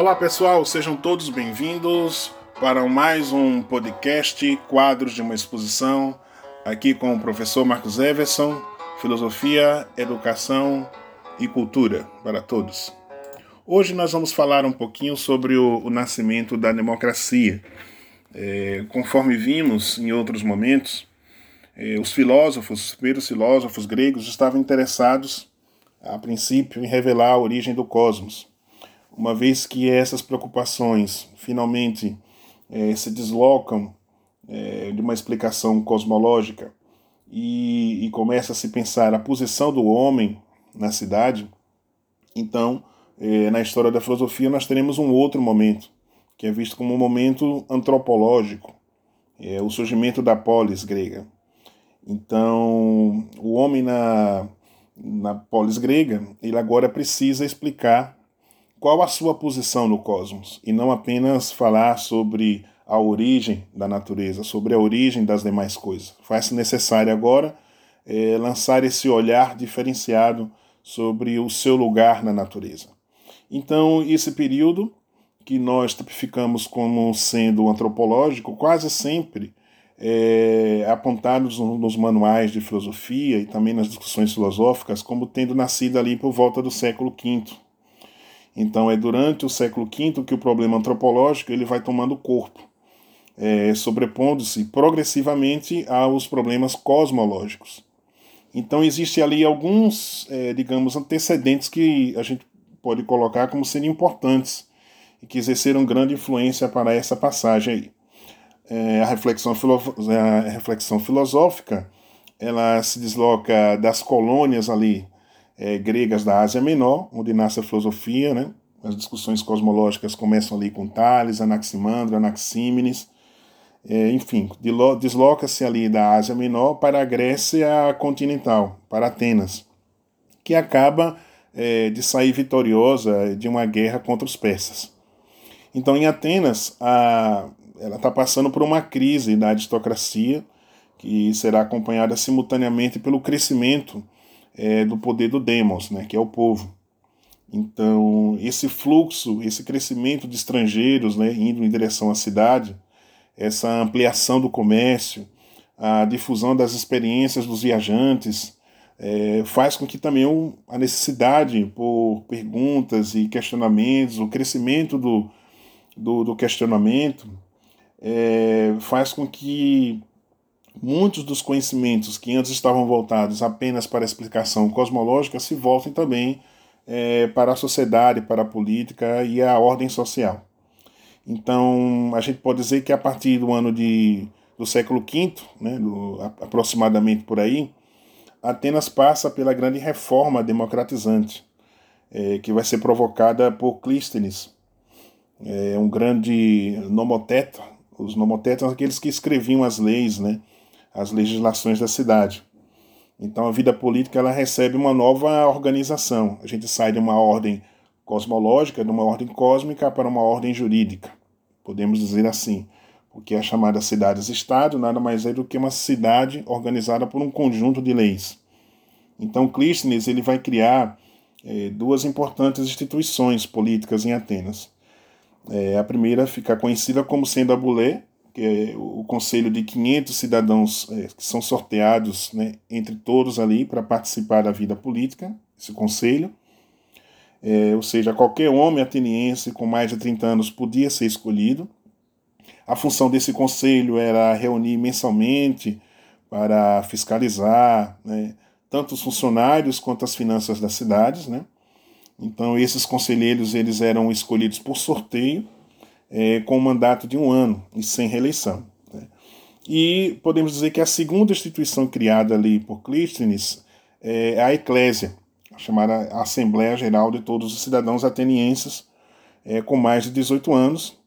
Olá pessoal, sejam todos bem-vindos para mais um podcast Quadros de uma Exposição, aqui com o professor Marcos Everson, Filosofia, Educação e Cultura para todos. Hoje nós vamos falar um pouquinho sobre o, o nascimento da democracia. É, conforme vimos em outros momentos, é, os filósofos, os primeiros filósofos gregos estavam interessados, a princípio, em revelar a origem do cosmos uma vez que essas preocupações finalmente é, se deslocam é, de uma explicação cosmológica e, e, começa a se pensar a posição do homem na cidade, então, é, na história da filosofia, nós teremos um outro momento, que é visto como um momento antropológico, o surgimento da polis grega. Então, o homem na, na polis grega, ele agora precisa explicar qual a sua posição no cosmos e não apenas falar sobre a origem da natureza, sobre a origem das demais coisas. Faz-se necessário agora é, lançar esse olhar diferenciado sobre o seu lugar na natureza. Então, esse período que nós tipificamos como sendo antropológico, quase sempre é, apontados nos manuais de filosofia e também nas discussões filosóficas como tendo nascido ali por volta do século V então é durante o século V que o problema antropológico ele vai tomando corpo, é, sobrepondo-se progressivamente aos problemas cosmológicos. Então existe ali alguns, é, digamos, antecedentes que a gente pode colocar como sendo importantes e que exerceram grande influência para essa passagem aí. É, a, reflexão a reflexão filosófica ela se desloca das colônias ali é, gregas da Ásia Menor, onde nasce a filosofia, né? As discussões cosmológicas começam ali com Tales, Anaximandro, Anaxímenes, é, enfim, desloca-se ali da Ásia Menor para a Grécia continental, para Atenas, que acaba é, de sair vitoriosa de uma guerra contra os persas. Então, em Atenas, a, ela está passando por uma crise da aristocracia, que será acompanhada simultaneamente pelo crescimento é, do poder do demos, né, que é o povo. Então, esse fluxo, esse crescimento de estrangeiros né, indo em direção à cidade, essa ampliação do comércio, a difusão das experiências dos viajantes, é, faz com que também a necessidade por perguntas e questionamentos, o crescimento do, do, do questionamento, é, faz com que muitos dos conhecimentos que antes estavam voltados apenas para a explicação cosmológica se voltem também é, para a sociedade, para a política e a ordem social. Então, a gente pode dizer que a partir do ano de, do século V, né, do, aproximadamente por aí, Atenas passa pela grande reforma democratizante, é, que vai ser provocada por Clístenes, é, um grande nomoteta. Os nomotetas são aqueles que escreviam as leis, né, as legislações da cidade. Então a vida política ela recebe uma nova organização. A gente sai de uma ordem cosmológica, de uma ordem cósmica para uma ordem jurídica. Podemos dizer assim, porque a chamada cidades-estado nada mais é do que uma cidade organizada por um conjunto de leis. Então Clístenes ele vai criar é, duas importantes instituições políticas em Atenas. É, a primeira fica conhecida como sendo a Bulé, que é o conselho de 500 cidadãos é, que são sorteados né, entre todos ali para participar da vida política, esse conselho. É, ou seja, qualquer homem ateniense com mais de 30 anos podia ser escolhido. A função desse conselho era reunir mensalmente para fiscalizar né, tanto os funcionários quanto as finanças das cidades. Né? Então, esses conselheiros eles eram escolhidos por sorteio é, com um mandato de um ano e sem reeleição. Né? E podemos dizer que a segunda instituição criada ali por Clístenes é a Eclésia, chamada Assembleia Geral de todos os cidadãos atenienses é, com mais de 18 anos,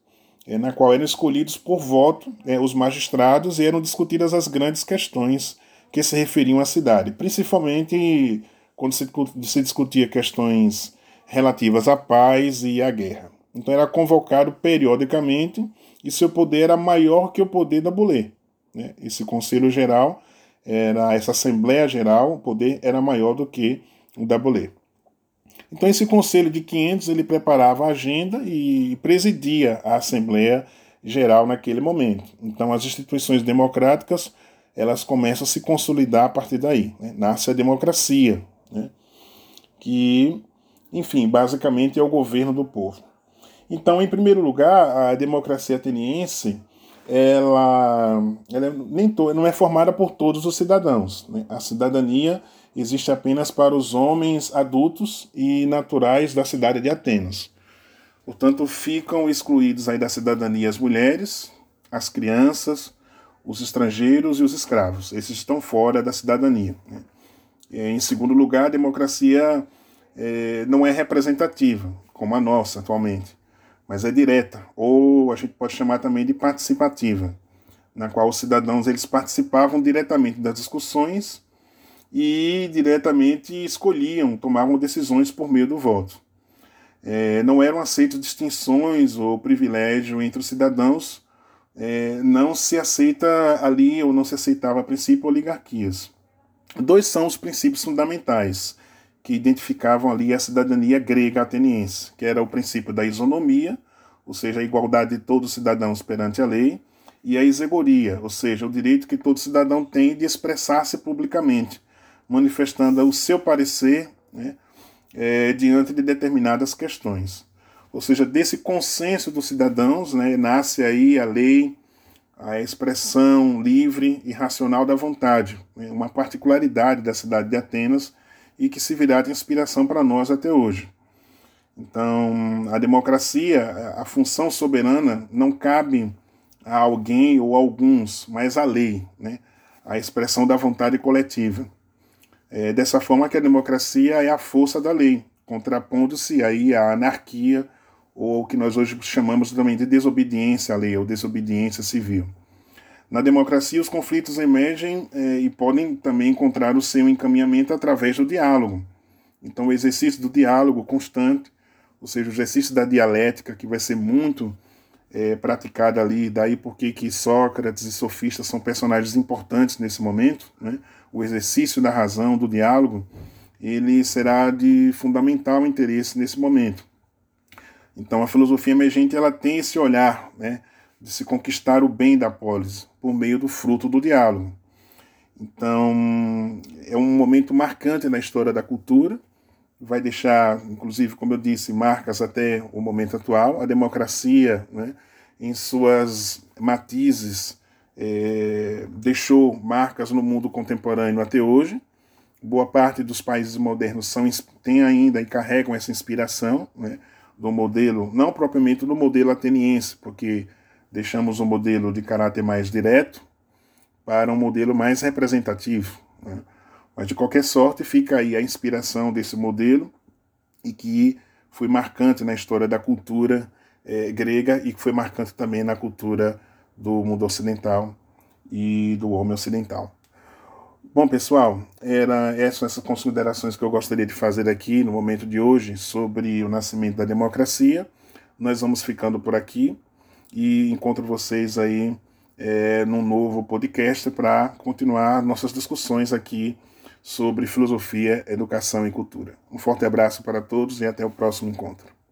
é, na qual eram escolhidos por voto é, os magistrados e eram discutidas as grandes questões que se referiam à cidade, principalmente quando se, se discutia questões relativas à paz e à guerra. Então era convocado periodicamente e seu poder era maior que o poder da Bulê. Né? Esse Conselho Geral, era essa Assembleia Geral, o poder era maior do que o da Bulê. Então esse conselho de 500 ele preparava a agenda e presidia a Assembleia Geral naquele momento. Então as instituições democráticas elas começam a se consolidar a partir daí. Né? Nasce a democracia, né? que, enfim, basicamente é o governo do povo. Então, em primeiro lugar, a democracia ateniense ela, ela é nem to, não é formada por todos os cidadãos. Né? A cidadania existe apenas para os homens adultos e naturais da cidade de Atenas. Portanto, ficam excluídos aí da cidadania as mulheres, as crianças, os estrangeiros e os escravos. Esses estão fora da cidadania. Né? Em segundo lugar, a democracia é, não é representativa, como a nossa atualmente, mas é direta, ou a gente pode chamar também de participativa, na qual os cidadãos eles participavam diretamente das discussões e diretamente escolhiam, tomavam decisões por meio do voto. É, não eram aceitas distinções ou privilégio entre os cidadãos, é, não se aceita ali, ou não se aceitava a princípio, oligarquias. Dois são os princípios fundamentais que identificavam ali a cidadania grega ateniense, que era o princípio da isonomia, ou seja, a igualdade de todos os cidadãos perante a lei, e a isegoria, ou seja, o direito que todo cidadão tem de expressar-se publicamente, manifestando o seu parecer né, é, diante de determinadas questões. Ou seja, desse consenso dos cidadãos né, nasce aí a lei, a expressão livre e racional da vontade, né, uma particularidade da cidade de Atenas e que se virá de inspiração para nós até hoje. Então, a democracia, a função soberana, não cabe a alguém ou alguns, mas à lei, né? a expressão da vontade coletiva. É dessa forma que a democracia é a força da lei, contrapondo-se aí à anarquia ou o que nós hoje chamamos também de desobediência à lei ou desobediência civil. Na democracia, os conflitos emergem é, e podem também encontrar o seu encaminhamento através do diálogo. Então, o exercício do diálogo constante, ou seja, o exercício da dialética, que vai ser muito é, praticado ali, daí porque que Sócrates e sofistas são personagens importantes nesse momento, né? o exercício da razão, do diálogo, ele será de fundamental interesse nesse momento. Então a filosofia emergente ela tem esse olhar né, de se conquistar o bem da polis por meio do fruto do diálogo. Então é um momento marcante na história da cultura, vai deixar, inclusive, como eu disse, marcas até o momento atual. A democracia, né, em suas matizes, é, deixou marcas no mundo contemporâneo até hoje. Boa parte dos países modernos são, tem ainda e carregam essa inspiração. Né, do modelo, não propriamente do modelo ateniense, porque deixamos um modelo de caráter mais direto para um modelo mais representativo. Né? Mas de qualquer sorte, fica aí a inspiração desse modelo e que foi marcante na história da cultura é, grega e que foi marcante também na cultura do mundo ocidental e do homem ocidental. Bom, pessoal, era essas considerações que eu gostaria de fazer aqui no momento de hoje sobre o nascimento da democracia. Nós vamos ficando por aqui e encontro vocês aí é, num novo podcast para continuar nossas discussões aqui sobre filosofia, educação e cultura. Um forte abraço para todos e até o próximo encontro.